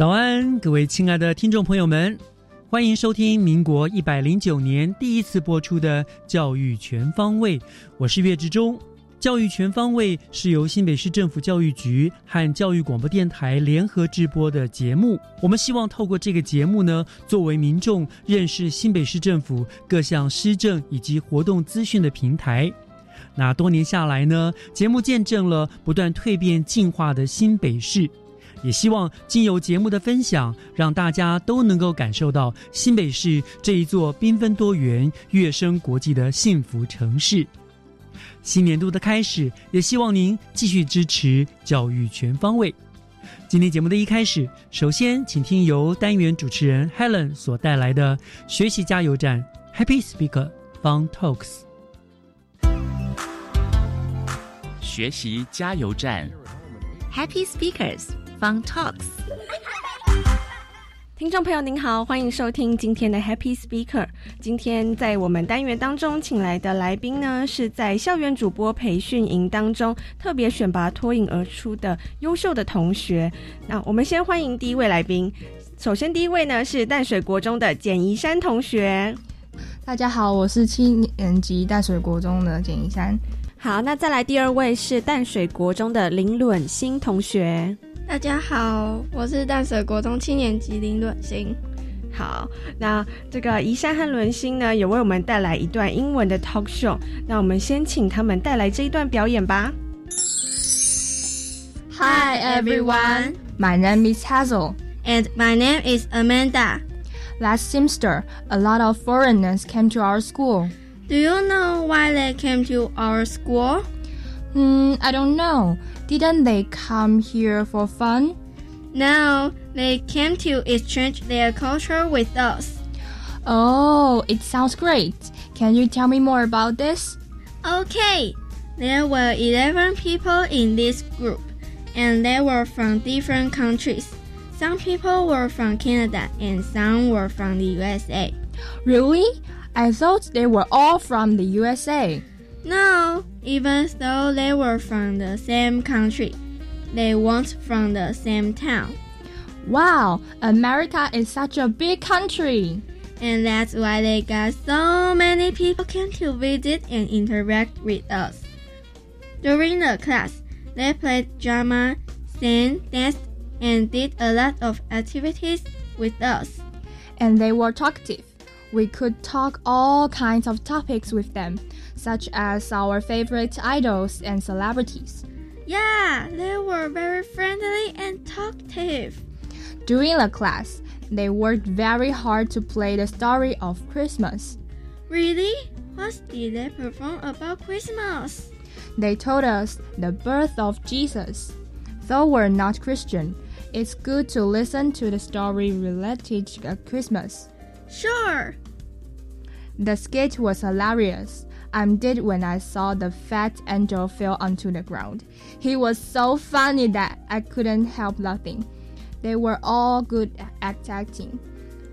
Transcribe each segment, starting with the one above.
早安，各位亲爱的听众朋友们，欢迎收听民国一百零九年第一次播出的《教育全方位》，我是岳志忠。《教育全方位》是由新北市政府教育局和教育广播电台联合制播的节目。我们希望透过这个节目呢，作为民众认识新北市政府各项施政以及活动资讯的平台。那多年下来呢，节目见证了不断蜕变进化的新北市。也希望经由节目的分享，让大家都能够感受到新北市这一座缤纷多元、跃升国际的幸福城市。新年度的开始，也希望您继续支持教育全方位。今天节目的一开始，首先请听由单元主持人 Helen 所带来的学习加油站 Happy Speaker Fun Talks。学习加油站 Happy Speakers。Fun Talks，听众朋友您好，欢迎收听今天的 Happy Speaker。今天在我们单元当中请来的来宾呢，是在校园主播培训营当中特别选拔脱颖而出的优秀的同学。那我们先欢迎第一位来宾。首先第一位呢是淡水国中的简怡山同学。大家好，我是七年级淡水国中的简怡山。好，那再来第二位是淡水国中的林伦新同学。大家好，我是淡水国中七年级林伦星。好，那这个宜山和伦星呢，也为我们带来一段英文的 talk show。那我们先请他们带来这一段表演吧。Hi everyone, my name is Hazel, and my name is Amanda. Last semester, a lot of foreigners came to our school. Do you know why they came to our school? Hmm, I don't know. Didn't they come here for fun? No, they came to exchange their culture with us. Oh, it sounds great. Can you tell me more about this? Okay. There were 11 people in this group, and they were from different countries. Some people were from Canada and some were from the USA. Really? I thought they were all from the USA. No, even though they were from the same country, they weren't from the same town. Wow, America is such a big country. And that's why they got so many people came to visit and interact with us. During the class, they played drama, sang, danced, and did a lot of activities with us. And they were talkative. We could talk all kinds of topics with them such as our favorite idols and celebrities. Yeah, they were very friendly and talkative. During the class, they worked very hard to play the story of Christmas. Really? What did they perform about Christmas? They told us the birth of Jesus. Though we're not Christian, it's good to listen to the story related to Christmas. Sure. The skit was hilarious. I did when I saw the fat angel fall onto the ground. He was so funny that I couldn't help laughing. They were all good at acting.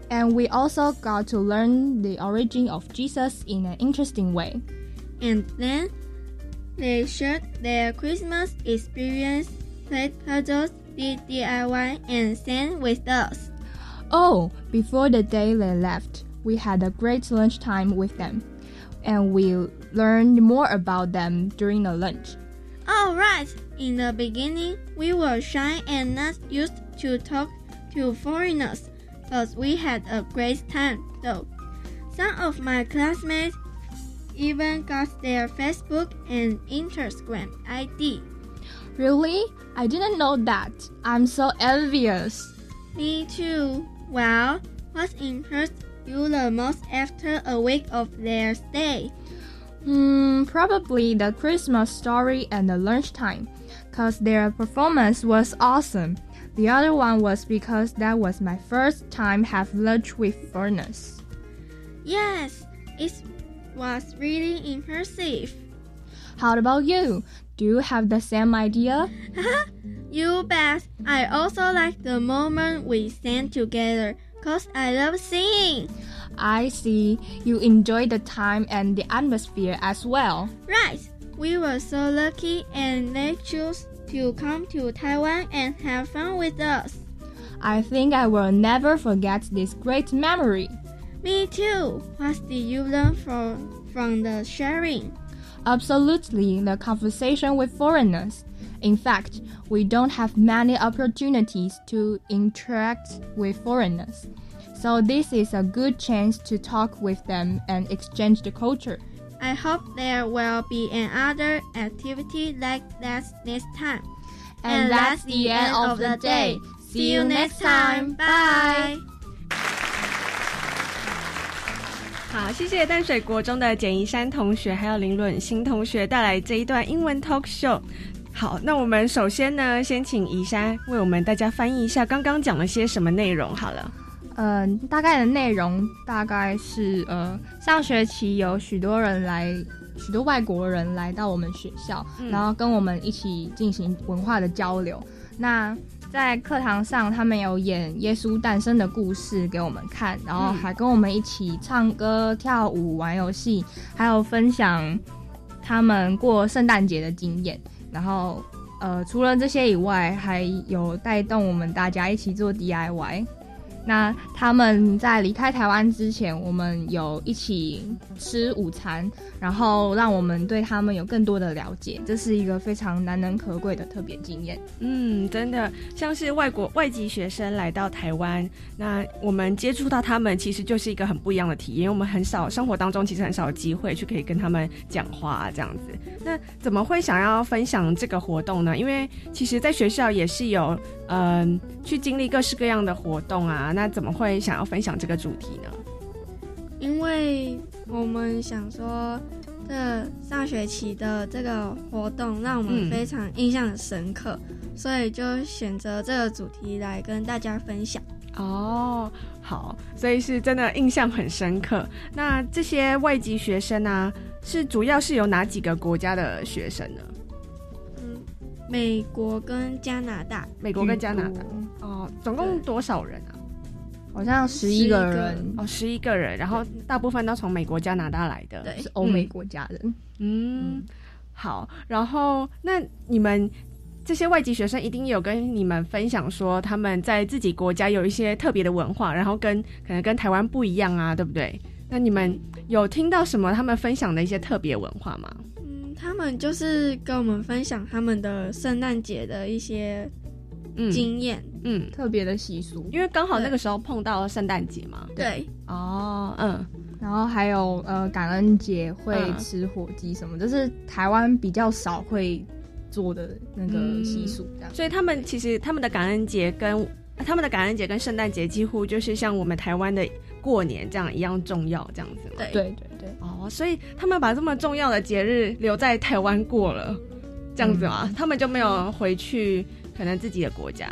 And we also got to learn the origin of Jesus in an interesting way. And then They shared their Christmas experience, played puzzles, did DIY, and sang with us. Oh, before the day they left, we had a great lunchtime with them, and we learned more about them during the lunch. All right. In the beginning, we were shy and not used to talk to foreigners, but we had a great time though. Some of my classmates even got their Facebook and Instagram ID. Really? I didn't know that. I'm so envious. Me too. Well, what interests you the most after a week of their stay? Hmm, probably the Christmas story and the lunchtime, cause their performance was awesome. The other one was because that was my first time have lunch with foreigners. Yes, it was really impressive. How about you? Do you have the same idea? You bet. I also like the moment we sang together, cause I love singing. I see. You enjoy the time and the atmosphere as well. Right. We were so lucky and they chose to come to Taiwan and have fun with us. I think I will never forget this great memory. Me too. What did you learn from from the sharing? Absolutely, the conversation with foreigners. In fact, we don't have many opportunities to interact with foreigners. So this is a good chance to talk with them and exchange the culture. I hope there will be another activity like that next time. And that's the end of the day. See you next time. Bye. 好，谢谢淡水国中的简怡珊同学还有林伦新同学带来这一段英文 talk show。 好，那我们首先呢，先请怡山为我们大家翻译一下刚刚讲了些什么内容。好了，嗯、大概的内容大概是呃，上学期有许多人来，许多外国人来到我们学校，嗯然后跟我们一起进行文化的交流。那在课堂上，他们有演耶稣诞生的故事给我们看，然后嗯还跟我们一起唱歌、跳舞、玩游戏，还有分享他们过圣诞节的经验。然后，呃，除了这些以外，还有带动我们大家一起做 DIY。那他们在离开台湾之前，我们有一起吃午餐，然后让我们对他们有更多的了解，这是一个非常难能可贵的特别经验。嗯，真的像是外国外籍学生来到台湾，那我们接触到他们，其实就是一个很不一样的体验。因为我们很少生活当中其实很少机会去可以跟他们讲话这样子。那怎么会想要分享这个活动呢？因为其实在学校也是有嗯、去经历各式各样的活动啊。那怎么会想要分享这个主题呢？因为我们想说，这上学期的这个活动让我们嗯非常印象很深刻，所以就选择这个主题来跟大家分享。哦，好，所以是真的印象很深刻。那这些外籍学生呢、是主要是有哪几个国家的学生呢？嗯，美国跟加拿大，美国跟加拿大哦，总共多少人啊？好像十一个人哦，十一个人，然后大部分都从美国、加拿大来的。对是欧美国家人。嗯，好。然后，那你们这些外籍学生一定有跟你们分享说，他们在自己国家有一些特别的文化，然后跟可能跟台湾不一样啊，对不对？那你们有听到什么他们分享的一些特别文化吗？嗯，他们就是跟我们分享他们的圣诞节的一些嗯经验。嗯，特别的习俗，因为刚好那个时候碰到了圣诞节嘛。对，哦，嗯然后还有呃感恩节会嗯吃火鸡什么，这是台湾比较少会做的那个习俗，这样。所以他们其实他们的感恩节跟他们的感恩节跟圣诞节几乎就是像我们台湾的过年这样一样重要，这样子嘛？对对对对，哦，所以他们把这么重要的节日留在台湾过了，这样子嘛？嗯他们就没有回去可能自己的国家。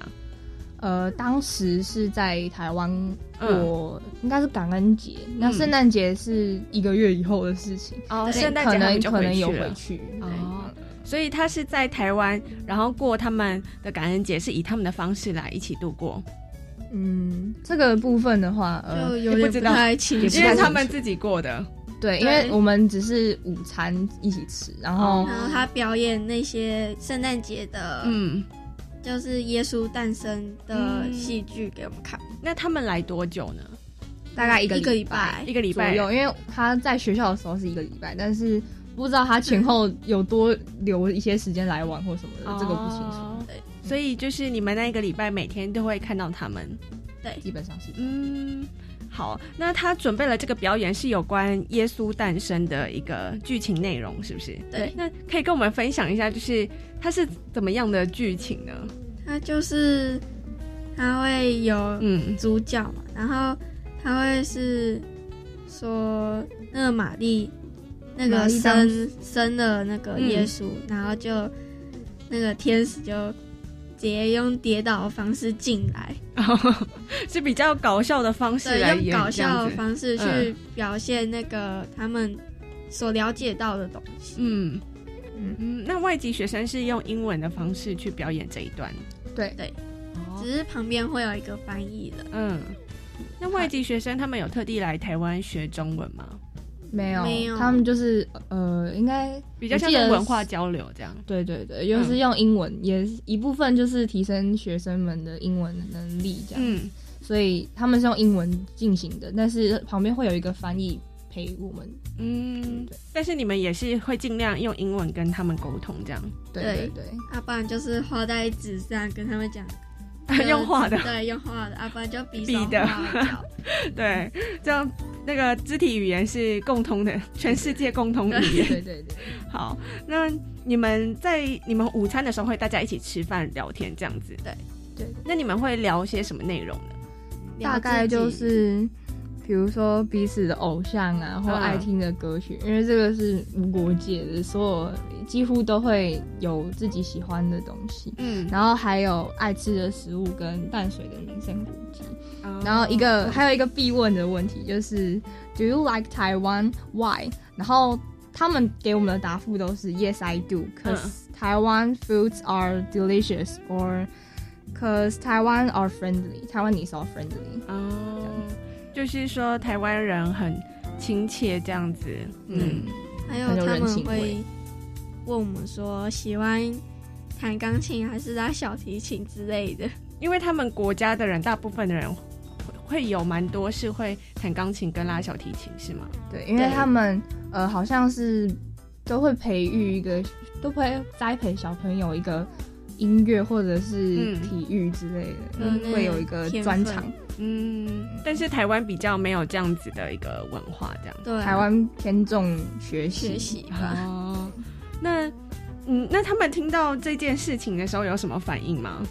呃，当时是在台湾嗯。过，应该是感恩节，那圣诞节是一个月以后的事情，哦，圣诞可能节他们就可能有回去。哦，所以他是在台湾，然后过他们的感恩节，是以他们的方式来一起度过，嗯，这个部分的话，呃，就有点不也不知道太清楚。因为他们自己过的。对对，因为我们只是午餐一起吃，然后然后他表演那些圣诞节的，嗯，就是耶稣诞生的嗯。戏剧给我们看，那他们来多久呢？大概一个一个礼拜。拜一个礼拜。左右，因为他在学校的时候是一个礼拜，但是不知道他前后有多留一些时间来玩或什么的，这个不清楚。哦。对，所以就是你们那一个礼拜每天都会看到他们。对，基本上是。嗯，好，那他准备了这个表演是有关耶稣诞生的一个剧情内容，是不是？对那可以跟我们分享一下，就是它是怎么样的剧情呢？他就是他会有嗯主角嘛，然后他会是说那个玛丽那个生生了那个耶稣，然后就那个天使就直接用跌倒的方式进来，是比较搞笑的方式对，来演，用搞这样子。笑的方式去嗯表现那个他们所了解到的东西。嗯。嗯。嗯，那外籍学生是用英文的方式去表演这一段。对。对，哦。只是旁边会有一个翻译的，嗯，那外籍学生他们有特地来台湾学中文吗？没有，没有他们就是呃，应该比较像文化交流这样。对对对，又是用英文，也是一部分就是提升学生们的英文能力这样，嗯，所以他们是用英文进行的，但是旁边会有一个翻译陪我们。嗯对，但是你们也是会尽量用英文跟他们沟通，这样对对对对，要、不然就是画在纸上跟他们讲。用画的，对，用画的，啊、不然就比手比的。对，这样那个肢体语言是共通的，全世界共通语言。对对对，好，那你们在你们午餐的时候会大家一起吃饭聊天这样子，对对，那你们会聊些什么内容呢？大概就是。比如说彼此的偶像啊，或嗯爱听的歌曲，因为这个是无国界的，所有几乎都会有自己喜欢的东西。嗯，然后还有爱吃的食物跟淡水的名胜古迹。哦然后一个还有一个必问的问题就是 Do you like Taiwan? Why? 然后他们给我们的答复都是 Yes, I do, cause Taiwan foods are delicious, or cause Taiwan are friendly. Taiwanese are friendly. 哦，就是说台湾人很亲切这样子，嗯还有很有他们会问我们说喜欢弹钢琴还是拉小提琴之类的。因为他们国家的人，大部分的人会会有蛮多是会弹钢琴跟拉小提琴，是吗？对，因为他们呃好像是都会培育一个，都会栽培小朋友一个音乐或者是嗯体育之类的，嗯会有一个专场。嗯，但是台湾比较没有这样子的一个文化，这样。对啊、台湾偏重学习，学习吧。哦，那嗯，那他们听到这件事情的时候有什么反应吗？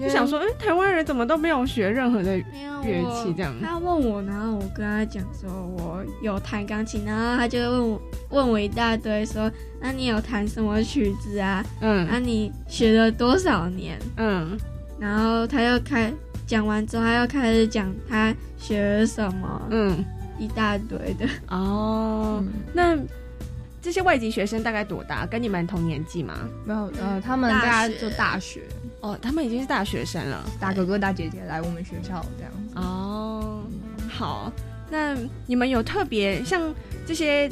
就想说，哎、台湾人怎么都没有学任何的乐器这样他问我，然后我跟他讲说我有弹钢琴，然后他就问我问我一大堆说，那你有弹什么曲子啊？嗯那、你学了多少年？嗯然后他又开讲完之后，他又开始讲他学了什么，嗯，一大堆的。哦，嗯，那这些外籍学生大概多大？跟你们同年纪吗？没有呃，他们大大家就大学哦，他们已经是大学生了。大哥哥大姐姐来我们学校这样。哦，好，那你们有特别像这些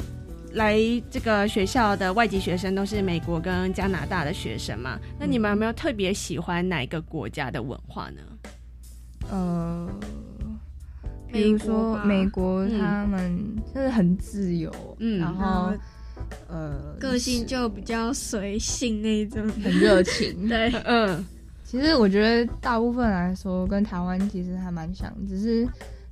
来这个学校的外籍学生都是美国跟加拿大的学生嘛？那你们有没有特别喜欢哪一个国家的文化呢？呃，比如说美国，嗯他们就是很自由，嗯然后然后呃，个性就比较随性那种。很热情。对，嗯其实我觉得大部分来说跟台湾其实还蛮像，只是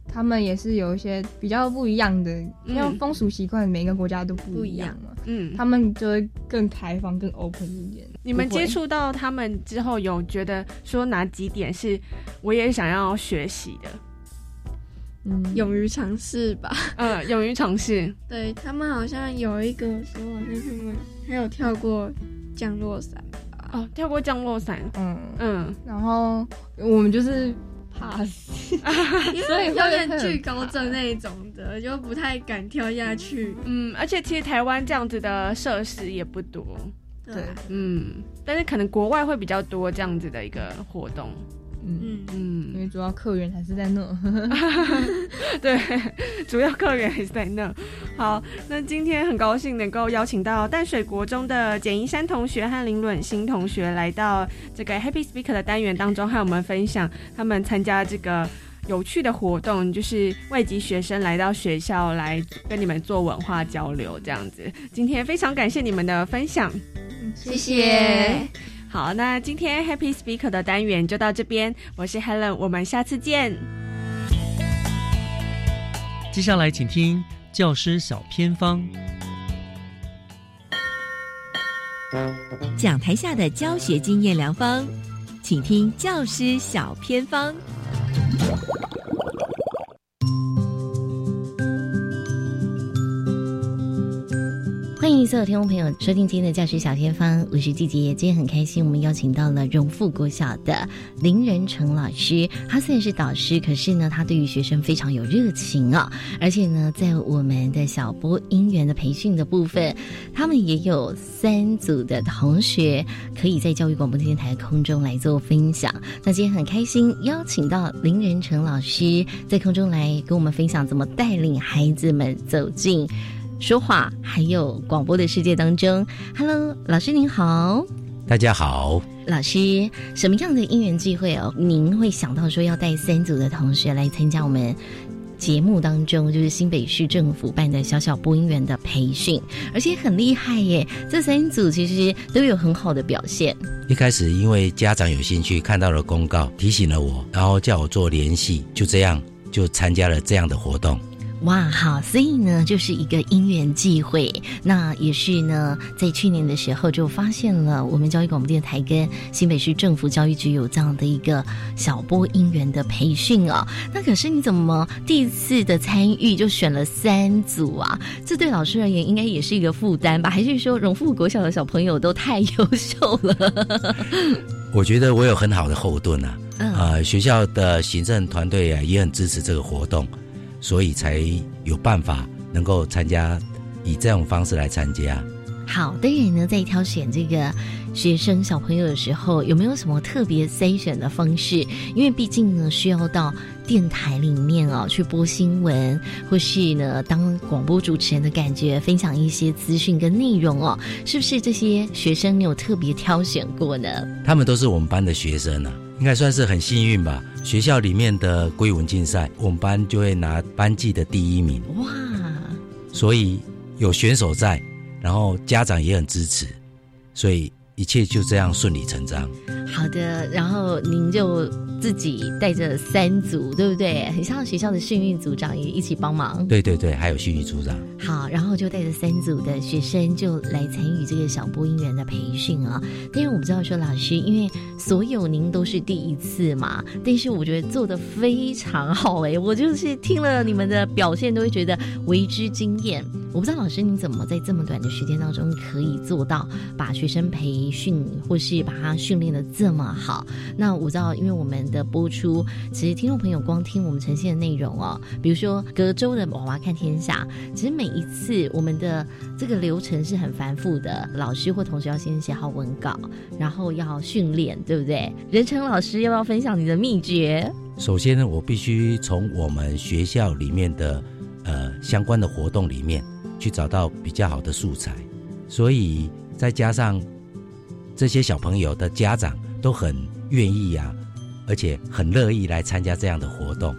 他们也是有一些比较不一样的，因为风俗习惯每个国家都不一样嘛，嗯，他们就会更开放、更 open 一点。你们接触到他们之后，有觉得说哪几点是我也想要学习的？嗯勇于尝试吧。嗯，勇于尝试。对他们好像有一个说，好像他们还有跳过降落伞吧。哦，跳过降落伞。嗯，嗯，然后我们就是怕死，因 所以有点很惧高症那一种的，就不太敢跳下去。嗯，而且其实台湾这样子的设施也不多。对嗯，但是可能国外会比较多这样子的一个活动。嗯，嗯因为主要客源还是在那。对，主要客源还是在那。好，那今天很高兴能够邀请到淡水国中的简一山同学和林伦新同学来到这个 Happy Speaker 的单元当中，和我们分享他们参加这个有趣的活动，就是外籍学生来到学校来跟你们做文化交流这样子。今天非常感谢你们的分享。谢谢。好，那今天 Happy Speaker 的单元就到这边，我是 Helen，我们下次见。接下来请听教师小偏方。讲台下的教学经验良方，请听教师小偏方。迎所有听众朋友收听今天的教学小天方，我是季杰。今天很开心，我们邀请到了荣富国小的林仁成老师。他虽然是导师，可是呢，他对于学生非常有热情啊、而且呢，在我们的小播音员的培训的部分，他们也有三组的同学可以在教育广播电台空中来做分享。那今天很开心，邀请到林仁成老师在空中来跟我们分享怎么带领孩子们走进。说话还有广播的世界当中，Hello，老师您好，大家好，老师，什么样的因缘际会哦？您会想到说要带三组的同学来参加我们节目当中，就是新北市政府办的小小播音员的培训，而且很厉害耶！这三组其实都有很好的表现。一开始因为家长有兴趣，看到了公告，提醒了我，然后叫我做联系，就这样就参加了这样的活动。哇，好，所以呢，就是一个因缘际会。那也是呢，在去年的时候就发现了我们教育广播电台跟新北市政府教育局有这样的一个小播音员的培训哦。那可是你怎么第一次的参与就选了三组啊？这对老师而言应该也是一个负担吧？还是说荣富国小的小朋友都太优秀了？我觉得我有很好的后盾啊，嗯呃，学校的行政团队啊也很支持这个活动，所以才有办法能够参加，以这种方式来参加。好的人呢，在挑选这个学生小朋友的时候，有没有什么特别筛选的方式？因为毕竟呢，需要到电台里面哦去播新闻，或是呢当广播主持人的感觉，分享一些资讯跟内容哦，是不是这些学生你有特别挑选过呢？他们都是我们班的学生啊，应该算是很幸运吧。学校里面的归文竞赛，我们班就会拿班级的第一名，哇，所以有选手在，然后家长也很支持，所以一切就这样顺理成章。好的，然后您就自己带着三组，对不对？很像学校的训运组长也一起帮忙。对对对，还有训运组长。好，然后就带着三组的学生就来参与这个小播音员的培训啊。但是我不知道说老师，因为所有您都是第一次嘛，但是我觉得做的非常好诶，我就是听了你们的表现，都会觉得为之惊艳。我不知道老师你怎么在这么短的时间当中可以做到把学生培训或是把他训练的这么好？那我知道，因为我们的播出，其实听众朋友光听我们呈现的内容哦，比如说隔周的娃娃看天下，其实每一次我们的这个流程是很繁复的，老师或同学要先写好文稿，然后要训练，对不对？任成老师要不要分享你的秘诀？首先呢，我必须从我们学校里面的呃相关的活动里面去找到比较好的素材，所以再加上这些小朋友的家长都很愿意啊，而且很乐意来参加这样的活动，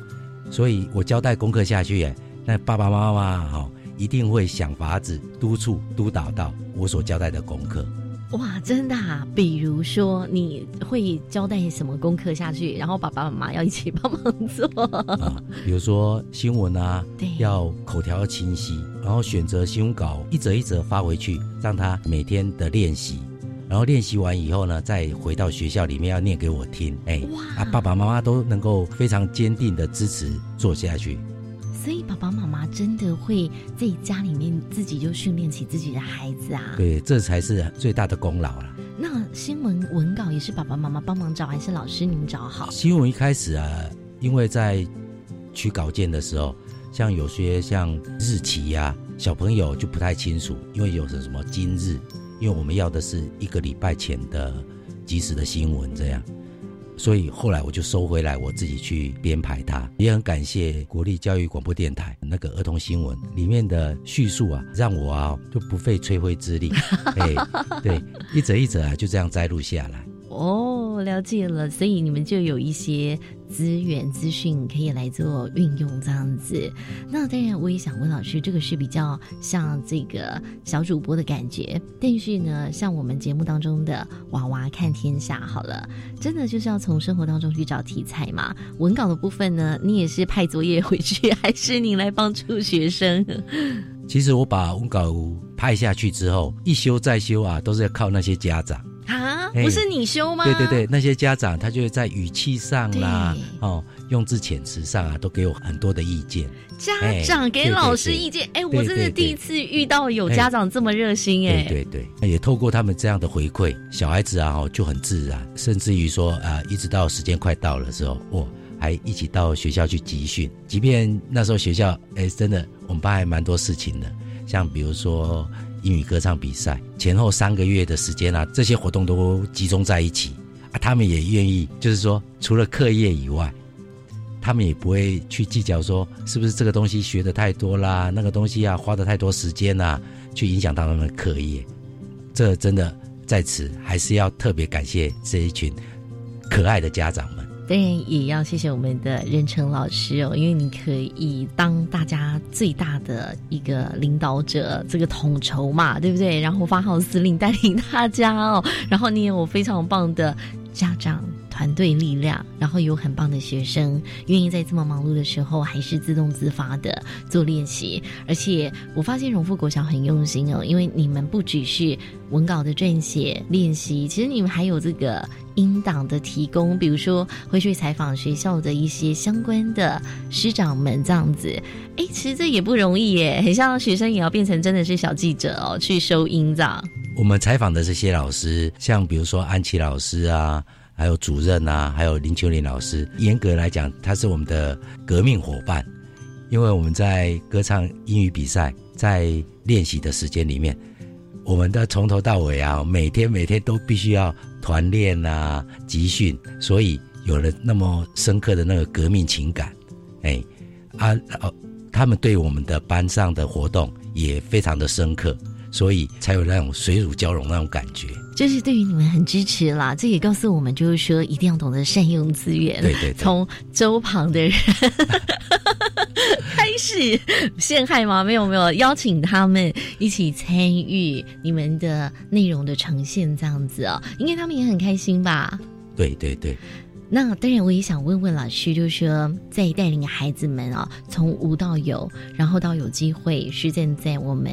所以我交代功课下去，哎，那爸爸妈妈哈、哦、一定会想法子督促督导到我所交代的功课。哇，真的啊！比如说，你会交代什么功课下去，然后爸爸妈妈要一起帮忙做。啊，比如说新闻啊对，要口条要清晰，然后选择新闻稿一则一则发回去，让他每天的练习，然后练习完以后呢，再回到学校里面要念给我听，哎，啊，爸爸妈妈都能够非常坚定的支持做下去。所以爸爸妈妈真的会在家里面自己就训练起自己的孩子啊。对，这才是最大的功劳了。那新闻文稿也是爸爸妈妈帮忙找，还是老师您找好？新闻一开始啊，因为在取稿件的时候，像有些像日期呀、小朋友就不太清楚，因为有什么今日，因为我们要的是一个礼拜前的及时的新闻这样，所以后来我就收回来，我自己去编排它。也很感谢国立教育广播电台那个儿童新闻里面的叙述啊，让我啊就不费吹灰之力，哎，对，一则一则啊就这样摘录下来。哦，了解了，所以你们就有一些资源资讯可以来做运用，这样子。那当然，我也想问老师，这个是比较像这个小主播的感觉，但是呢，像我们节目当中的娃娃看天下，好了，真的就是要从生活当中去找题材嘛。文稿的部分呢，你也是派作业回去，还是你来帮助学生？其实我把文稿拍下去之后，一修再修啊，都是要靠那些家长。啊，不是你修吗？对对对，那些家长他就会在语气上啦，哦，用字遣词上啊，都给我很多的意见。家长给老师意见，哎，我真的第一次遇到有家长这么热心，哎，对对对，也透过他们这样的回馈，小孩子啊，就很自然，甚至于说啊，一直到时间快到了时候，我还一起到学校去集训。即便那时候学校，哎，真的我们班还蛮多事情的，像比如说。英语歌唱比赛前后三个月的时间啊，这些活动都集中在一起啊，他们也愿意，就是说除了课业以外，他们也不会去计较说是不是这个东西学的太多啦，那个东西啊花的太多时间呐，去影响到他们的课业。这真的在此还是要特别感谢这一群可爱的家长们。当然也要谢谢我们的任成老师哦，因为你可以当大家最大的一个领导者，这个统筹嘛，对不对？然后发号司令，带领大家哦。然后你有非常棒的家长。团队力量，然后有很棒的学生，愿意在这么忙碌的时候，还是自动自发的做练习。而且我发现荣富国小很用心哦，因为你们不只是文稿的撰写练习，其实你们还有这个音档的提供，比如说会去采访学校的一些相关的师长们这样子。哎，其实这也不容易耶，很像学生也要变成真的是小记者哦，去收音这样。我们采访的这些老师，像比如说安琪老师啊。还有主任啊，还有林秋林老师，严格来讲，他是我们的革命伙伴，因为我们在歌唱英语比赛，在练习的时间里面，我们的从头到尾啊，每天每天都必须要团练啊、集训，所以有了那么深刻的那个革命情感，哎，啊，他们对我们的班上的活动也非常的深刻。所以才有那种水乳交融那种感觉，就是对于你们很支持啦。这也告诉我们，就是说一定要懂得善用资源。对对，从周旁的人开始陷害吗？没有没有，邀请他们一起参与你们的内容的呈现，这样子哦，应该他们也很开心吧？对对对。那当然，我也想问问老师，就是说在带领孩子们啊，从无到有，然后到有机会是现在我们。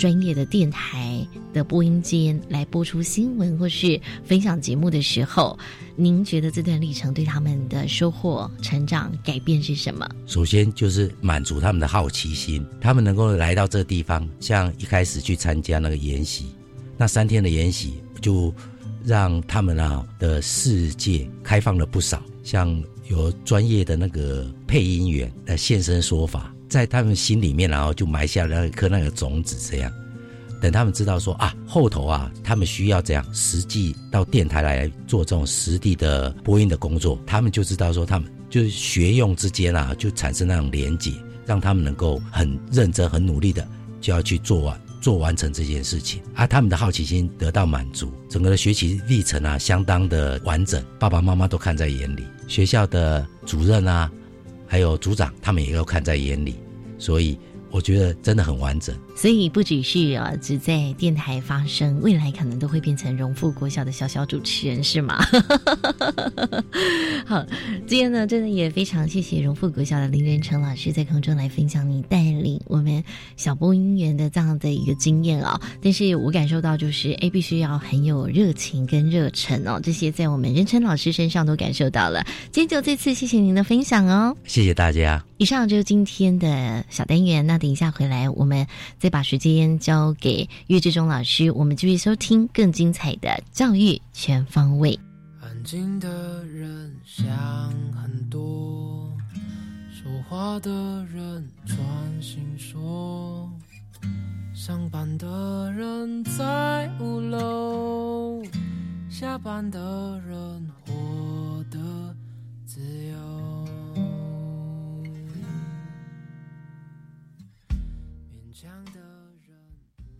专业的电台的播音间来播出新闻或是分享节目的时候，您觉得这段历程对他们的收获、成长、改变是什么？首先就是满足他们的好奇心，他们能够来到这地方，像一开始去参加那个研习，那三天的研习就让他们啊的世界开放了不少，像有专业的那个配音员的现身说法。在他们心里面，然后就埋下了一颗那个种子，这样，等他们知道说啊，后头啊，他们需要这样实际到电台来做这种实地的播音的工作，他们就知道说，他们就是学用之间啊，就产生那种连结，让他们能够很认真、很努力的就要去做完、做完成这件事情，啊，他们的好奇心得到满足，整个的学习历程啊，相当的完整，爸爸妈妈都看在眼里，学校的主任啊。还有组长，他们也要看在眼里，所以我觉得真的很完整。所以不只是啊，只在电台发声，未来可能都会变成荣富国小的小小主持人，是吗？好，今天呢，真的也非常谢谢荣富国小的林仁成老师在空中来分享你带领我们小播音员的这样的一个经验啊。但是我感受到就是，哎，必须要很有热情跟热忱哦，这些在我们仁成老师身上都感受到了。今天就这次谢谢您的分享哦，谢谢大家。以上就是今天的小单元，那等一下回来我们再把时间交给岳志忠老师，我们继续收听更精彩的教育全方位。安静的人想很多，说话的人专心说，上班的人在五楼，下班的人活得自由。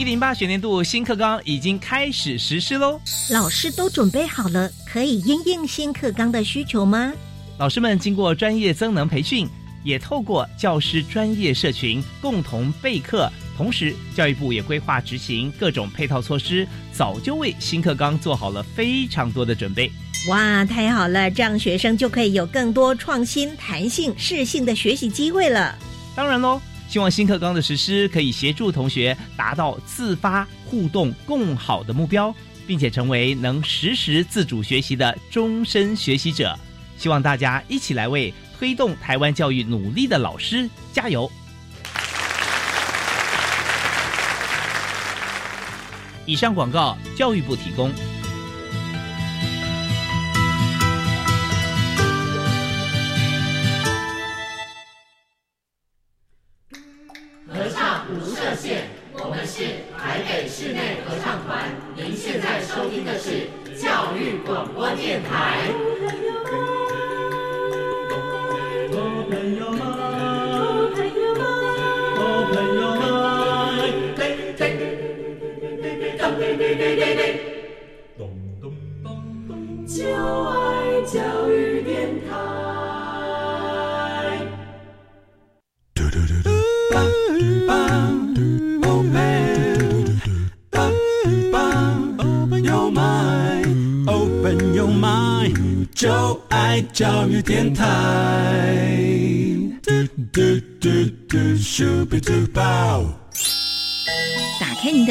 一零八学年度新课纲已经开始实施喽，老师都准备好了，可以应应新课纲的需求吗？老师们经过专业增能培训，也透过教师专业社群共同备课，同时教育部也规划执行各种配套措施，早就为新课纲做好了非常多的准备。哇，太好了！这样学生就可以有更多创新、弹性、适性的学习机会了。当然喽。希望新课纲的实施可以协助同学达到自发互动共好的目标，并且成为能实时自主学习的终身学习者。希望大家一起来为推动台湾教育努力的老师加油。以上广告，教育部提供。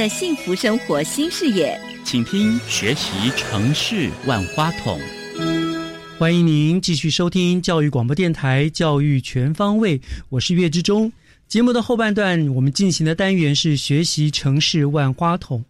幸福生活新视野，请听学习城市万花筒。欢迎您继续收听教育广播电台《教育全方位》，我是岳志忠。节目的后半段，我们进行的单元是学习城市万花筒。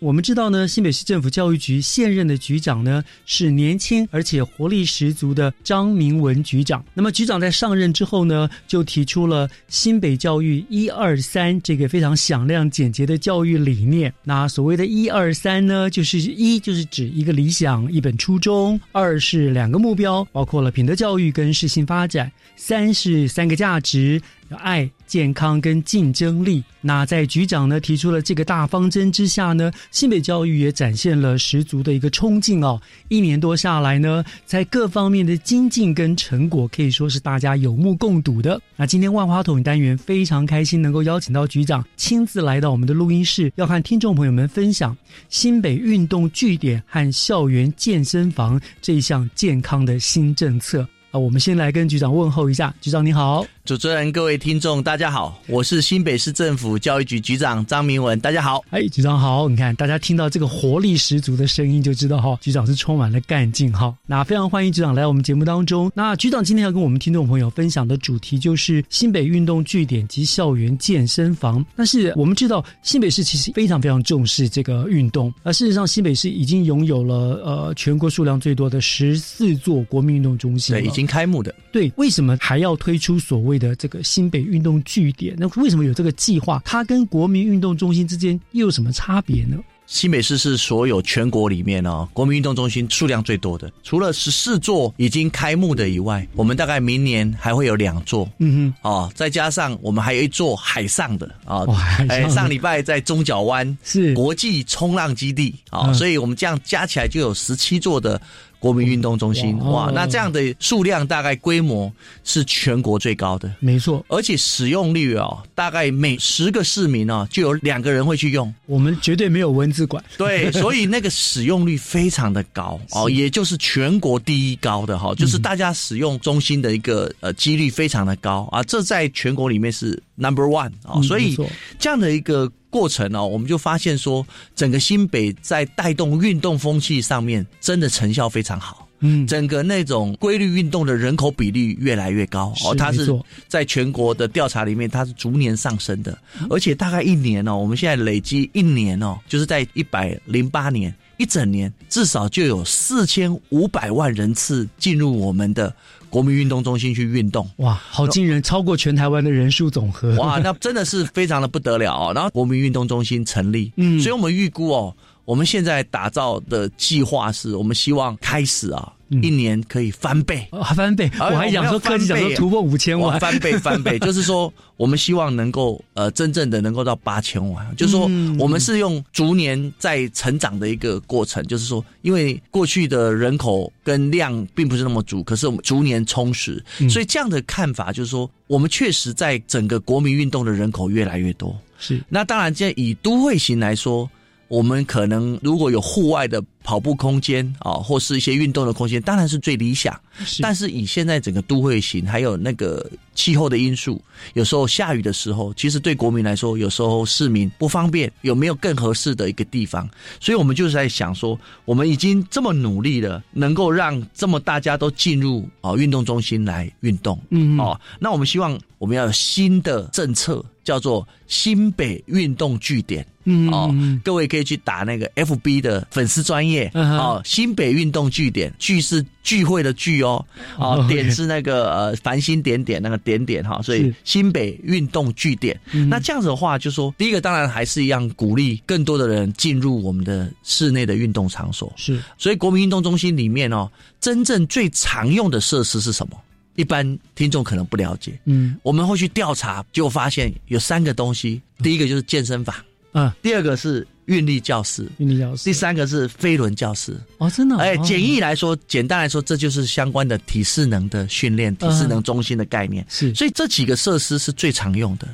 我们知道呢，新北市政府教育局现任的局长呢是年轻而且活力十足的张明文局长。那么局长在上任之后呢，就提出了新北教育一二三这个非常响亮简洁的教育理念。那所谓的一二三呢，就是一就是指一个理想、一本初衷；二是两个目标，包括了品德教育跟适性发展；三是三个价值。爱、健康跟竞争力。那在局长呢提出了这个大方针之下呢，新北教育也展现了十足的一个冲劲哦。一年多下来呢，在各方面的精进跟成果可以说是大家有目共睹的。那今天万花筒单元非常开心能够邀请到局长亲自来到我们的录音室，要和听众朋友们分享新北运动据点和校园健身房这一项健康的新政策。啊，我们先来跟局长问候一下，局长你好。主持人、各位听众，大家好，我是新北市政府教育局局长张明文，大家好。哎，局长好，你看大家听到这个活力十足的声音，就知道哈，局长是充满了干劲哈。那非常欢迎局长来我们节目当中。那局长今天要跟我们听众朋友分享的主题就是新北运动据点及校园健身房。但是我们知道新北市其实非常非常重视这个运动，而事实上新北市已经拥有了呃全国数量最多的十四座国民运动中心，对，已经开幕的。对，为什么还要推出所谓的这个新北运动据点，那为什么有这个计划？它跟国民运动中心之间又有什么差别呢？新北市是所有全国里面哦，国民运动中心数量最多的，除了十四座已经开幕的以外，我们大概明年还会有两座，嗯哼，哦，再加上我们还有一座海上的啊，哎，上礼拜在中角湾是国际冲浪基地啊，所以我们这样加起来就有十七座的。国民运动中心哇，那这样的数量大概规模是全国最高的，没错，而且使用率哦，大概每十个市民哦就有两个人会去用。我们绝对没有文字馆，对，所以那个使用率非常的高哦，也就是全国第一高的哈，就是大家使用中心的一个呃几率非常的高啊，这在全国里面是 number one 啊，所以这样的一个过程哦，我们就发现说，整个新北在带动运动风气上面，真的成效非常好。嗯，整个那种规律运动的人口比例越来越高哦，它是在全国的调查里面，它是逐年上升的，而且大概一年哦，我们现在累积一年哦，就是在一百零八年一整年，至少就有四千五百万人次进入我们的国民运动中心去运动。哇，好惊人，超过全台湾的人数总和。哇，那真的是非常的不得了哦。然后国民运动中心成立，嗯，所以我们预估哦。我们现在打造的计划是，我们希望开始啊，一年可以翻倍，翻倍。我还想说科技想说突破五千万，翻倍翻倍，就是说我们希望能够呃真正的能够到八千万，就是说我们是用逐年在成长的一个过程，就是说因为过去的人口跟量并不是那么足，可是我们逐年充实，所以这样的看法就是说，我们确实在整个国民运动的人口越来越多。是，那当然，现在以都会型来说。我们可能如果有户外的跑步空间啊，或是一些运动的空间，当然是最理想。但是以现在整个都会型，还有那个气候的因素，有时候下雨的时候，其实对国民来说，有时候市民不方便，有没有更合适的一个地方？所以我们就是在想说，我们已经这么努力了，能够让这么大家都进入啊运动中心来运动，嗯哦，那我们希望我们要有新的政策。叫做新北运动据点，嗯哦，各位可以去打那个 F B 的粉丝专业，哦，新北运动据点，聚是聚会的聚哦，哦，点是那个呃繁星点点那个点点哈，所以新北运动据点。那这样子的话，就说第一个当然还是一样鼓励更多的人进入我们的室内的运动场所，是，所以国民运动中心里面哦，真正最常用的设施是什么？一般听众可能不了解，嗯，我们会去调查，就发现有三个东西。第一个就是健身房，啊，第二个是运力教室，运力教室，第三个是飞轮教室。哦，真的？哎，简易来说，简单来说，这就是相关的体适能的训练，体适能中心的概念。是，所以这几个设施是最常用的。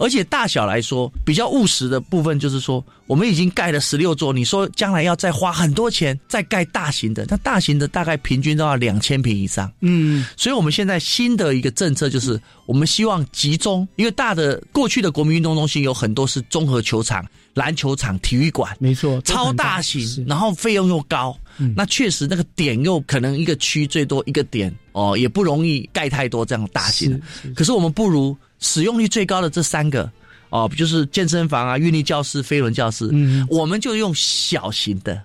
而且大小来说，比较务实的部分就是说，我们已经盖了十六座，你说将来要再花很多钱再盖大型的，那大型的大概平均都要两千平以上。嗯，所以我们现在新的一个政策就是，我们希望集中，因为大的过去的国民运动中心有很多是综合球场、篮球场、体育馆，没错，超大型，然后费用又高，那确实那个点又可能一个区最多一个点哦，也不容易盖太多这样大型。可是我们不如。使用率最高的这三个哦，就是健身房啊、运力教室、飞轮教室，嗯，我们就用小型的，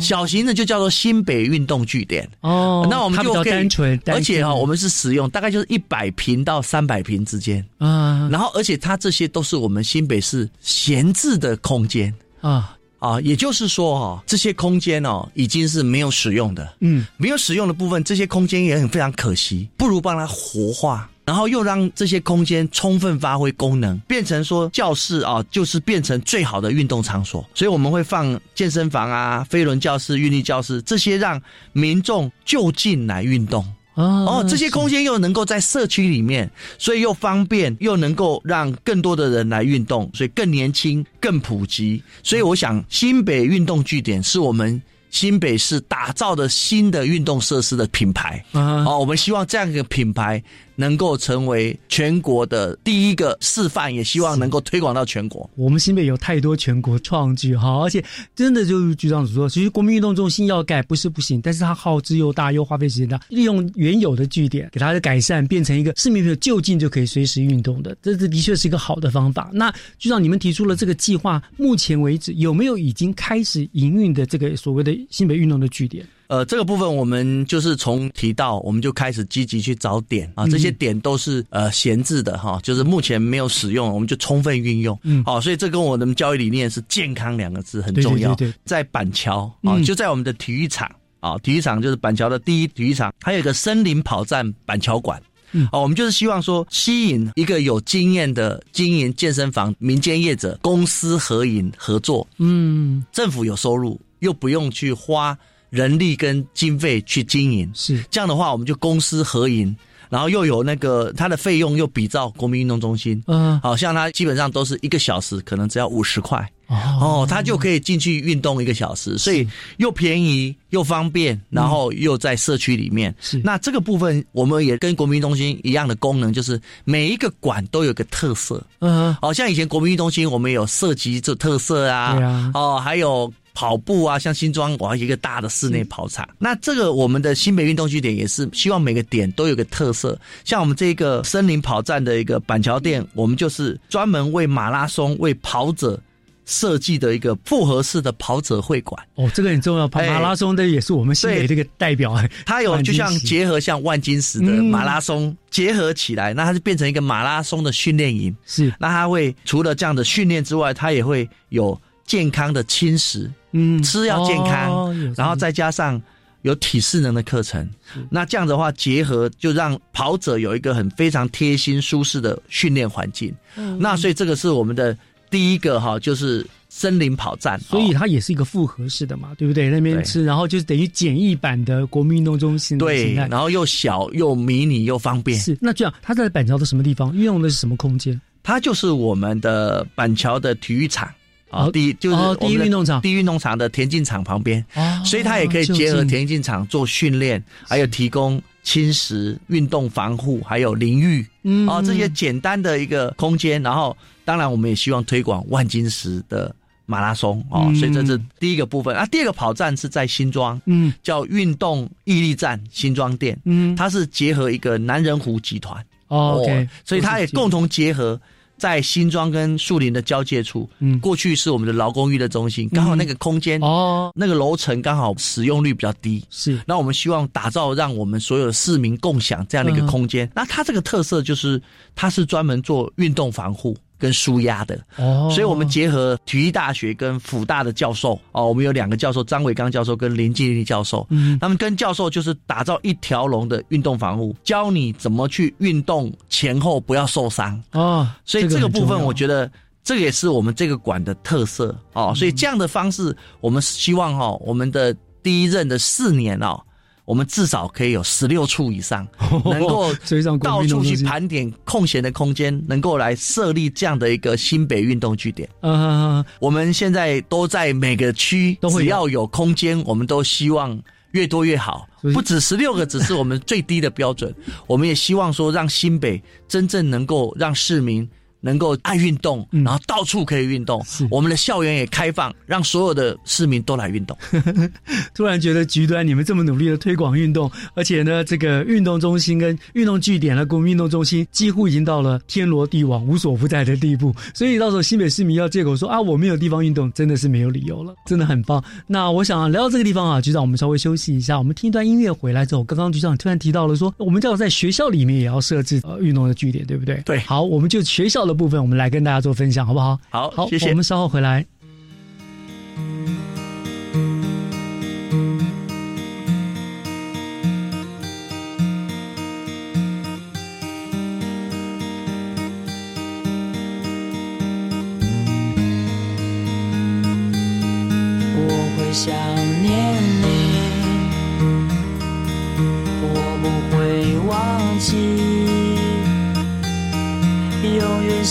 小型的就叫做新北运动据点。哦。那我们就单纯，而且哈，我们是使用大概就是一百平到三百平之间。啊。然后，而且它这些都是我们新北市闲置的空间。啊。啊，也就是说哈，这些空间哦已经是没有使用的，嗯，没有使用的部分，这些空间也很非常可惜，不如帮它活化。然后又让这些空间充分发挥功能，变成说教室啊，就是变成最好的运动场所。所以我们会放健身房啊、飞轮教室、运力教室这些，让民众就近来运动。哦，这些空间又能够在社区里面，所以又方便，又能够让更多的人来运动，所以更年轻、更普及。所以我想，新北运动据点是我们。新北市打造的新的运动设施的品牌，哦，我们希望这样一个品牌能够成为全国的第一个示范，也希望能够推广到全国。我们新北有太多全国创举哈，而且真的就是局长所说，其实国民运动中心要改不是不行，但是它耗资又大，又花费时间大，利用原有的据点给它的改善，变成一个市民朋友就近就可以随时运动的，这这的确是一个好的方法。那局长，你们提出了这个计划，目前为止有没有已经开始营运的这个所谓的？新北运动的据点，呃，这个部分我们就是从提到，我们就开始积极去找点啊，这些点都是呃闲置的哈，就是目前没有使用，我们就充分运用，嗯，好，所以这跟我的教育理念是健康两个字很重要。在板桥啊，就在我们的体育场啊，体育场就是板桥的第一体育场，还有一个森林跑站板桥馆，嗯，哦，我们就是希望说吸引一个有经验的经营健身房民间业者公私合营合作，嗯，政府有收入。又不用去花人力跟经费去经营，是这样的话，我们就公私合营，然后又有那个它的费用又比照国民运动中心，嗯，好像它基本上都是一个小时，可能只要五十块。哦哦，他就可以进去运动一个小时，所以又便宜又方便，然后又在社区里面。是那这个部分，我们也跟国民运动中心一样的功能，就是每一个馆都有个特色。嗯，好、像以前国民运动中心我们有射击这特色啊，对啊哦，还有。跑步啊，像新庄，我要一个大的室内跑场。那这个我们的新北运动据点也是希望每个点都有个特色。像我们这个森林跑站的一个板桥店，我们就是专门为马拉松、为跑者设计的一个复合式的跑者会馆。哦，这个很重要，跑哎马拉松的也是我们新北这个代表。哎它有就像结合像万金石的嗯马拉松结合起来，那它就变成一个马拉松的训练营。是，那它会除了这样的训练之外，它也会有健康的轻食，嗯吃要健康，哦然后再加上有体适能的课程。那这样的话，结合就让跑者有一个很非常贴心、舒适的训练环境。嗯那所以这个是我们的第一个哈，就是森林跑站。所以它也是一个复合式的嘛，对不对？那边吃，然后就是等于简易版的国民运动中心对，然后又小又迷你又方便。是，那这样它在板桥的什么地方？运用的是什么空间？它就是我们的板桥的体育场。啊，哦第一就是第一运动场。第一运动场的田径场旁边，哦。所以它也可以结合田径场做训练，还有提供侵蚀、运动防护，还有淋浴，嗯哦，这些简单的一个空间。然后，当然我们也希望推广万金石的马拉松哦，嗯。所以这是第一个部分。啊。第二个跑站是在新庄，嗯，叫运动毅力站新庄店，嗯，它是结合一个南人湖集团。哦所以它也共同结合在新庄跟树林的交界处。嗯，过去是我们的劳工娱乐中心，刚好那个空间哦，那个楼层刚好使用率比较低。是，那我们希望打造让我们所有的市民共享这样的一个空间。嗯那它这个特色就是它是专门做运动防护。跟舒压的哦，所以我们结合体育大学跟辅大的教授哦，我们有两个教授，张伟刚教授跟林继立教授，嗯，他们跟教授就是打造一条龙的运动防护，教你怎么去运动前后不要受伤哦。所以这个部分，我得觉得这个也是我们这个馆的特色哦。所以这样的方式，我们希望哈、哦，我们的第一任的四年哦。我们至少可以有十六处以上，能够到处去盘点空闲的空间，能够来设立这样的一个新北运动据点。嗯，我们现在都在每个区，只要有空间，我们都希望越多越好。不止十六个，只是我们最低的标准。我们也希望说，让新北真正能够让市民。能够爱运动，然后到处可以运动。我们的校园也开放，让所有的市民都来运动。突然觉得局端你们这么努力的推广运动，而且呢，这个运动中心跟运动据点呢，国民运动中心几乎已经到了天罗地网、无所不在的地步。所以到时候新北市民要借口说啊，我没有地方运动，真的是没有理由了，真的很棒。那我想聊到这个地方啊，局长，我们稍微休息一下，我们听一段音乐回来之后，刚刚局长突然提到了说，我们要在学校里面也要设置呃运动的据点，对不对？对。好，我们就学校的部分，我们来跟大家做分享，好不好？好，好，谢谢。我们稍后回来。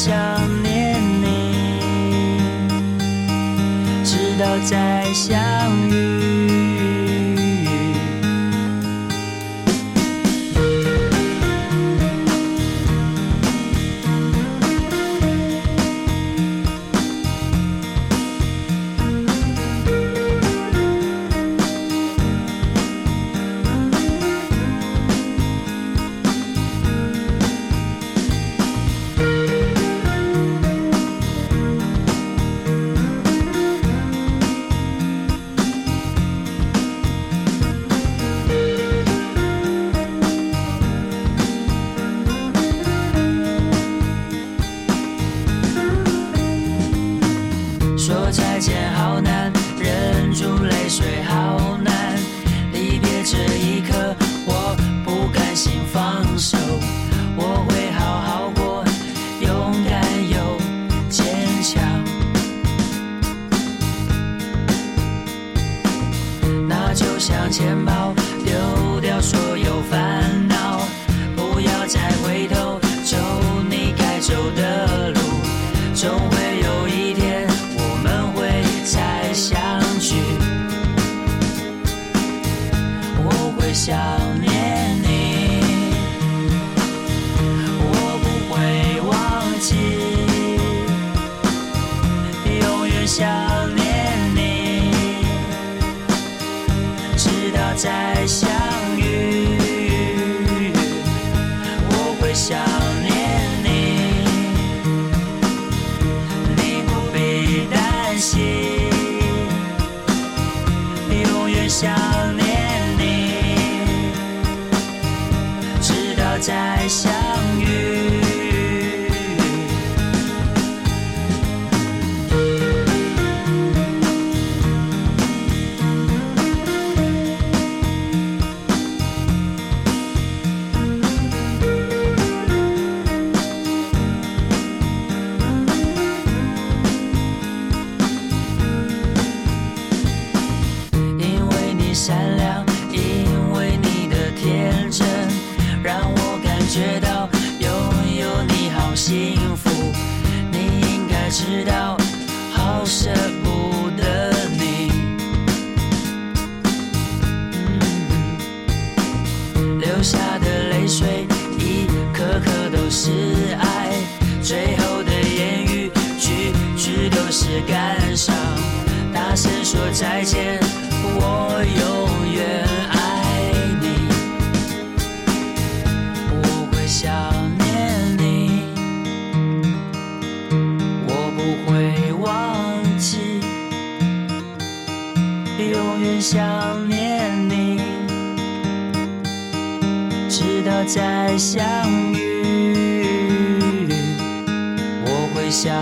永总会有一天我们会再相聚。我会想再见，我永远爱你。我会想念你，我不会忘记，永远想念你，直到再相遇。我会想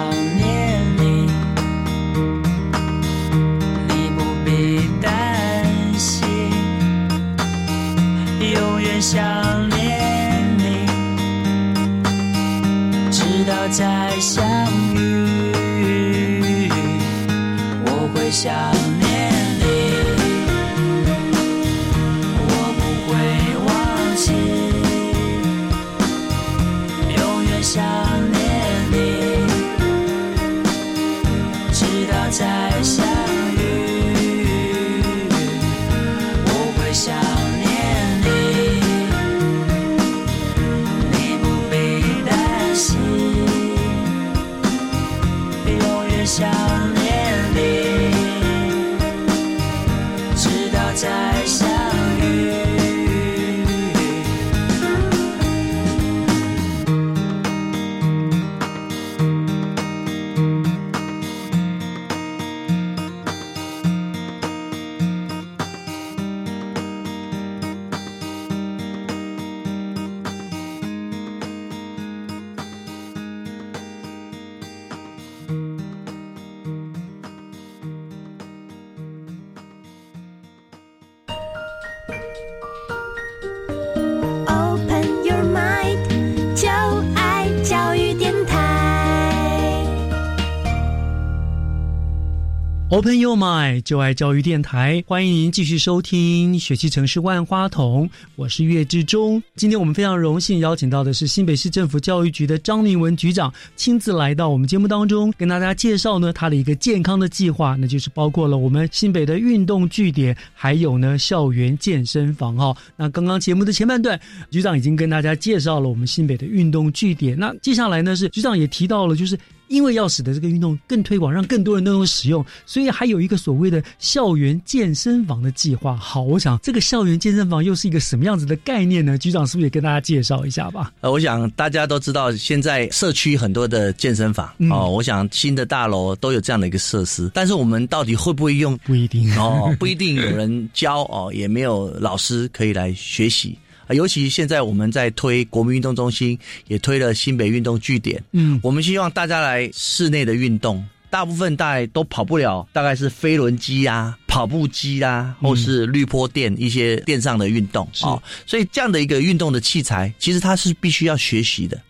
Open Your Mind，就爱教育电台，欢迎您继续收听学习城市万花筒，我是岳志忠。今天我们非常荣幸邀请到的是新北市政府教育局的张明文局长，亲自来到我们节目当中，跟大家介绍呢他的一个健康的计划，那就是包括了我们新北的运动据点，还有呢校园健身房哈。那刚刚节目的前半段，局长已经跟大家介绍了我们新北的运动据点，那接下来呢是局长也提到了，就是。因为要使得这个运动更推广，让更多人都能使用，所以还有一个所谓的校园健身房的计划。好，我想这个校园健身房又是一个什么样子的概念呢？局长是不是也跟大家介绍一下吧？呃，我想大家都知道，现在社区很多的健身房、嗯哦，我想新的大楼都有这样的一个设施，但是我们到底会不会用？不一定哦，不一定有人教哦，也没有老师可以来学习。啊尤其现在我们在推国民运动中心，也推了新北运动据点。嗯，我们希望大家来室内的运动，大部分大概都跑不了，大概是飞轮机啊、跑步机啊，或是绿坡垫一些垫上的运动哦。所以这样的一个运动的器材，其实它是必须要学习的，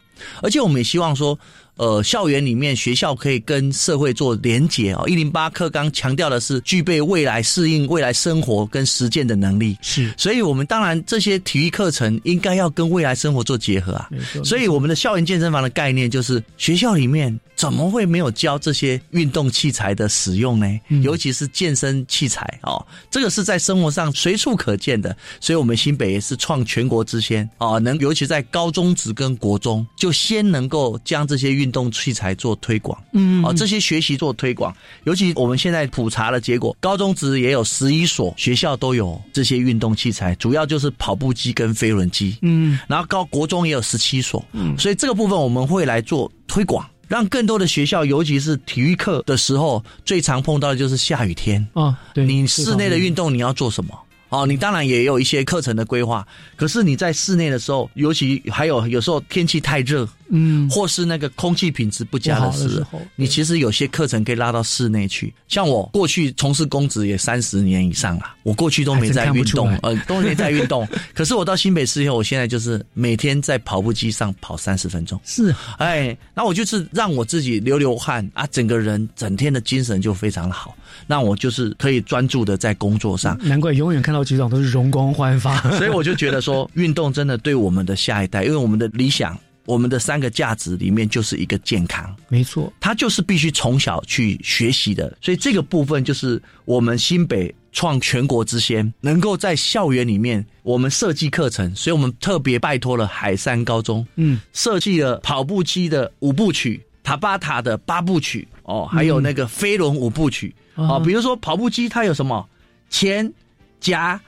而且我们也希望说。呃校园里面学校可以跟社会做连结哦。一零八课纲强调的是具备未来适应未来生活跟实践的能力，是，所以我们当然这些体育课程应该要跟未来生活做结合啊。所以我们的校园健身房的概念就是学校里面怎么会没有教这些运动器材的使用呢？尤其是健身器材哦，这个是在生活上随处可见的。所以我们新北也是创全国之先哦，能尤其在高中职跟国中就先能够将这些运动器材做推广。嗯哦，这些学习做推广，尤其我们现在普查的结果，高中职也有十一所学校都有这些运动器材，主要就是跑步机跟飞轮机。嗯，然后高国中也有十七所，嗯所以这个部分我们会来做推广，让更多的学校，尤其是体育课的时候，最常碰到的就是下雨天。啊，对，你室内的运动你要做什么？哦，你当然也有一些课程的规划，可是你在室内的时候，尤其还有有时候天气太热，嗯，或是那个空气品质不佳的时候你其实有些课程可以拉到室内去。像我过去从事公职也三十年以上了，我过去都没在运动呃，都没在运动。可是我到新北市以后，我现在就是每天在跑步机上跑三十分钟。是，哎，那我就是让我自己流流汗啊，整个人整天的精神就非常好，那我就是可以专注的在工作上。难怪永远看到局长都是容光焕发。所以我就觉得说，运动真的对我们的下一代，因为我们的理想，我们的三个价值里面就是一个健康，没错，它就是必须从小去学习的。所以这个部分就是我们新北创全国之先，能够在校园里面我们设计课程，所以我们特别拜托了海山高中，嗯，设计了跑步机的五部曲。塔巴塔的八部曲哦，还有那个飞轮五部曲、哦，啊比如说跑步机它有什么？前夹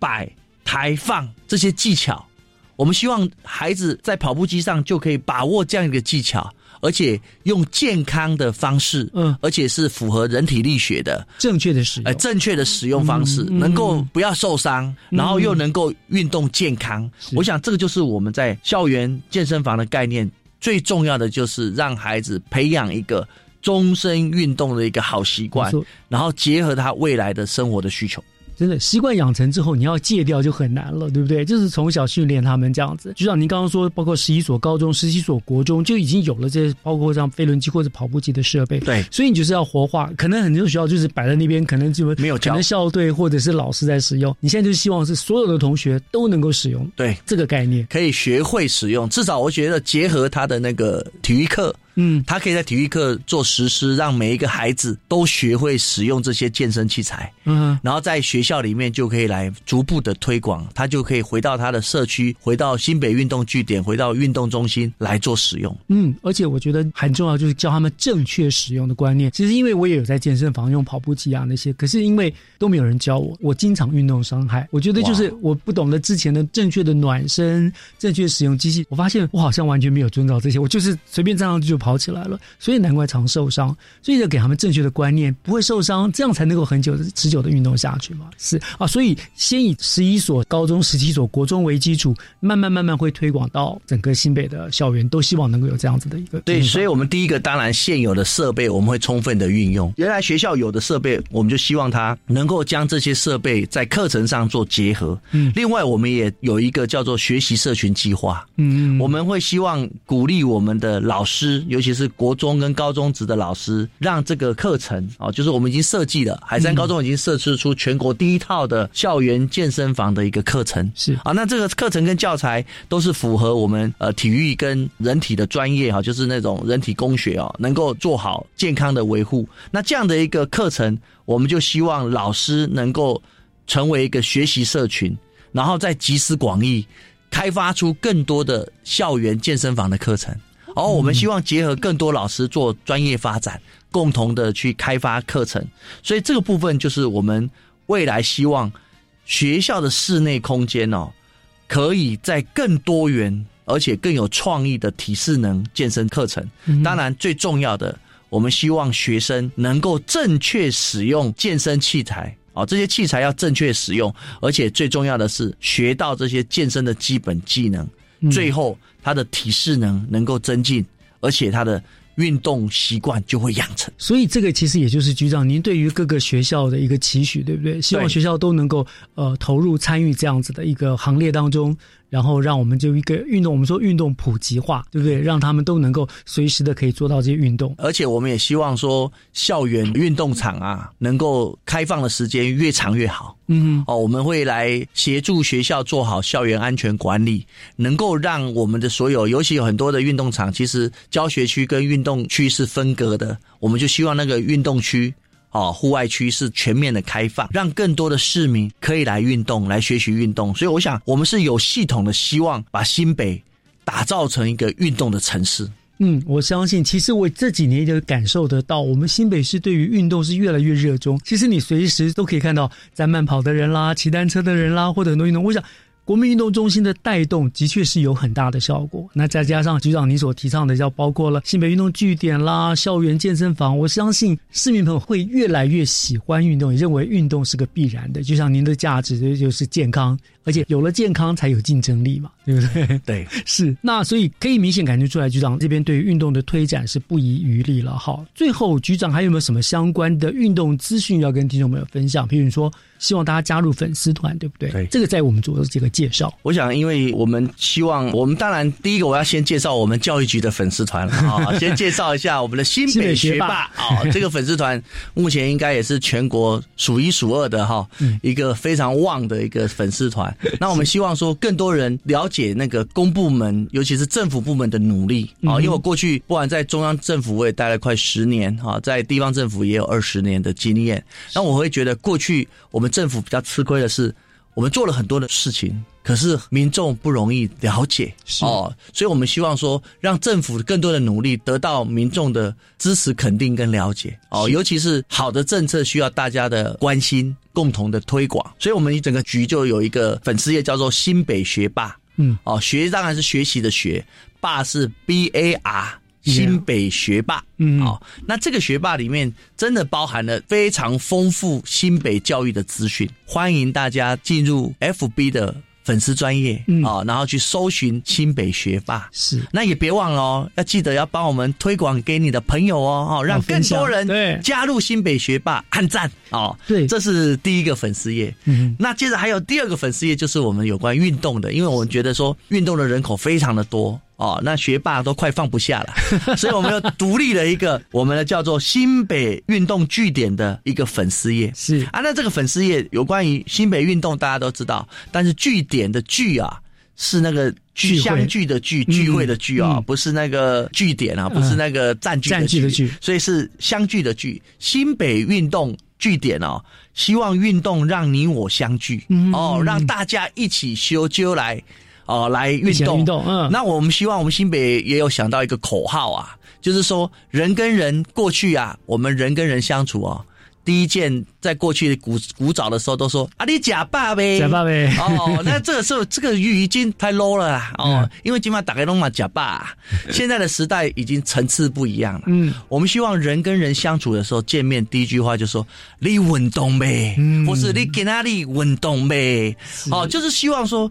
摆抬放这些技巧，我们希望孩子在跑步机上就可以把握这样一个技巧，而且用健康的方式，嗯，而且是符合人体力学的正确的使用，呃，正确的使用方式，嗯嗯能够不要受伤，嗯然后又能够运动健康。我想这个就是我们在校园健身房的概念，最重要的就是让孩子培养一个终身运动的一个好习惯，然后结合他未来的生活的需求。真的习惯养成之后，你要戒掉就很难了，对不对？就是从小训练他们这样子。就像您刚刚说，包括十一所高中、十七所国中就已经有了这些，包括像飞轮机或者跑步机的设备。对，所以你就是要活化。可能很多学校就是摆在那边，可能就没有教可能校队或者是老师在使用。你现在就希望是所有的同学都能够使用，对这个概念，可以学会使用。至少我觉得结合他的那个体育课。嗯，他可以在体育课做实施，让每一个孩子都学会使用这些健身器材。嗯，然后在学校里面就可以来逐步的推广，他就可以回到他的社区，回到新北运动据点，回到运动中心来做使用。嗯，而且我觉得很重要，就是教他们正确使用的观念。其实因为我也有在健身房用跑步机啊那些，可是因为都没有人教我，我经常运动伤害。我觉得就是我不懂得之前的正确的暖身、正确使用机器，我发现我好像完全没有遵照这些，我就是随便站上去就跑起来了，所以难怪常受伤。所以要给他们正确的观念，不会受伤，这样才能够很久的持久的运动下去嘛。是啊，所以先以十一所高中、十七所国中为基础，慢慢慢慢会推广到整个新北的校园，都希望能够有这样子的一个对，所以我们第一个当然现有的设备我们会充分的运用，原来学校有的设备，我们就希望它能够将这些设备在课程上做结合。嗯，另外我们也有一个叫做学习社群计划。嗯，我们会希望鼓励我们的老师，尤其是国中跟高中职的老师，让这个课程哦，就是我们已经设计了，海山高中已经设置出全国第一套的校园健身房的一个课程。是啊，那这个课程跟教材都是符合我们呃体育跟人体的专业哈，就是那种人体工学哦，能够做好健康的维护。那这样的一个课程，我们就希望老师能够成为一个学习社群，然后再集思广益，开发出更多的校园健身房的课程。哦，我们希望结合更多老师做专业发展，共同的去开发课程。所以这个部分就是我们未来希望学校的室内空间哦，可以在更多元而且更有创意的体适能健身课程。当然，最重要的，我们希望学生能够正确使用健身器材。哦，这些器材要正确使用，而且最重要的是学到这些健身的基本技能，嗯最后他的体适能能够增进，而且他的运动习惯就会养成。所以这个其实也就是局长您对于各个学校的一个期许，对不对？希望学校都能够呃投入参与这样子的一个行列当中，然后让我们就一个运动，我们说运动普及化，对不对？让他们都能够随时的可以做到这些运动。而且我们也希望说，校园运动场啊，能够开放的时间越长越好。嗯，哦，我们会来协助学校做好校园安全管理，能够让我们的所有，尤其有很多的运动场，其实教学区跟运动区是分隔的，我们就希望那个运动区。哦，户外区是全面的开放，让更多的市民可以来运动，来学习运动。所以，我想我们是有系统的希望把新北打造成一个运动的城市。嗯，我相信，其实我这几年就感受得到，我们新北市对于运动是越来越热衷。其实你随时都可以看到在慢跑的人啦、骑单车的人啦，或者很多运动。我想。国民运动中心的带动的确是有很大的效果。那再加上局长您所提倡的，要包括了新北运动据点啦、校园健身房，我相信市民朋友会越来越喜欢运动，也认为运动是个必然的。就像您的价值，就是健康，而且有了健康才有竞争力嘛，对不对？对，是。那所以可以明显感觉出来，局长这边对于运动的推展是不遗余力了。好，最后局长还有没有什么相关的运动资讯要跟听众朋友分享？比如说。希望大家加入粉丝团，对不对？对，这个在我们做这个介绍。我想，因为我们希望，我们当然第一个我要先介绍我们教育局的粉丝团 啊，先介绍一下我们的新北学霸啊，这个粉丝团目前应该也是全国数一数二的哈，一个非常旺的一个粉丝团。那我们希望说，更多人了解那个公部门，尤其是政府部门的努力啊。因为我过去不管在中央政府，我也待了快十年哈，在地方政府也有二十年的经验。那我会觉得，过去我们政府比较吃亏的是，我们做了很多的事情，可是民众不容易了解。哦，所以我们希望说，让政府更多的努力得到民众的支持、肯定跟了解。哦，尤其是好的政策需要大家的关心、共同的推广，所以我们一整个局就有一个粉丝页叫做“新北学霸”，嗯，哦，学当然是学习的学，霸是 B A R。新北学霸，嗯，好，那这个学霸里面真的包含了非常丰富新北教育的资讯，欢迎大家进入 FB 的粉丝专业啊，然后去搜寻新北学霸，是，那也别忘了哦，要记得要帮我们推广给你的朋友哦，哦，让更多人对加入新北学霸，按赞哦，对，这是第一个粉丝页，嗯，那接着还有第二个粉丝页，就是我们有关运动的，因为我们觉得说运动的人口非常的多。哦，那学霸都快放不下了，所以我们又独立了一个我们的叫做新北运动据点的一个粉丝页。是。啊，那这个粉丝页有关于新北运动，大家都知道，但是据点的据啊，是那个聚相聚的聚，聚会的聚啊，不是那个据点啊，不是那个占据占据的据，所以是相聚的聚。新北运动据点哦，希望运动让你我相聚，哦，让大家一起修纠来。哦，来运动，运动，嗯，那我们希望我们新北也有想到一个口号啊，就是说人跟人过去啊，我们人跟人相处啊，第一件在过去古古早的时候都说啊，你假爸呗，假爸呗，哦，那 这个时候这个语已经太 low 了哦，因为今晚打开龙嘛假爸，现在的时代已经层次不一样了，嗯，我们希望人跟人相处的时候见面第一句话就说你运动呗，或是你给哪里运动呗，哦，就是希望说。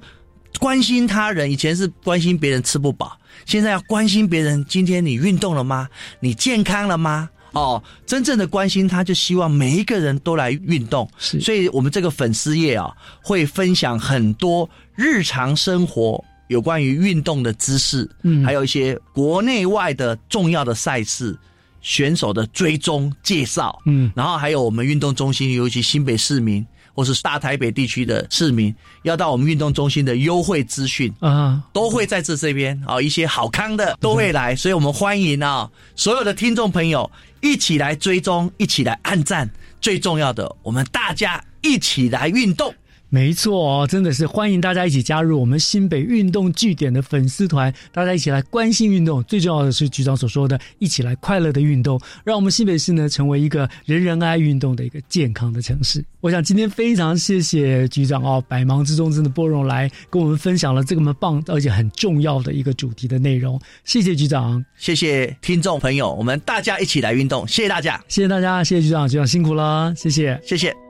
关心他人，以前是关心别人吃不饱，现在要关心别人。今天你运动了吗？你健康了吗？哦，真正的关心他，就希望每一个人都来运动。所以我们这个粉丝页啊，会分享很多日常生活有关于运动的知识，嗯，还有一些国内外的重要的赛事、选手的追踪介绍，嗯，然后还有我们运动中心，尤其新北市民。或是大台北地区的市民要到我们运动中心的优惠资讯啊，都会在这这边啊，一些好康的都会来，所以我们欢迎啊所有的听众朋友一起来追踪，一起来按赞，最重要的，我们大家一起来运动。没错哦，真的是欢迎大家一起加入我们新北运动据点的粉丝团，大家一起来关心运动。最重要的是局长所说的，一起来快乐的运动，让我们新北市呢成为一个人人爱运动的一个健康的城市。我想今天非常谢谢局长哦，百忙之中真的拨冗来跟我们分享了这么棒而且很重要的一个主题的内容。谢谢局长，谢谢听众朋友，我们大家一起来运动。谢谢大家，谢谢大家，谢谢局长，局长辛苦了，谢谢，谢谢。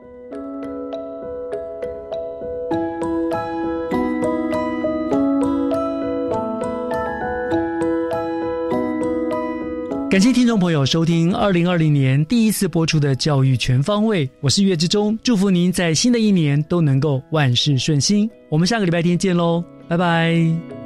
感谢听众朋友收听二零二零年第一次播出的《教育全方位》，我是岳志忠，祝福您在新的一年都能够万事顺心。我们下个礼拜天见喽。拜拜。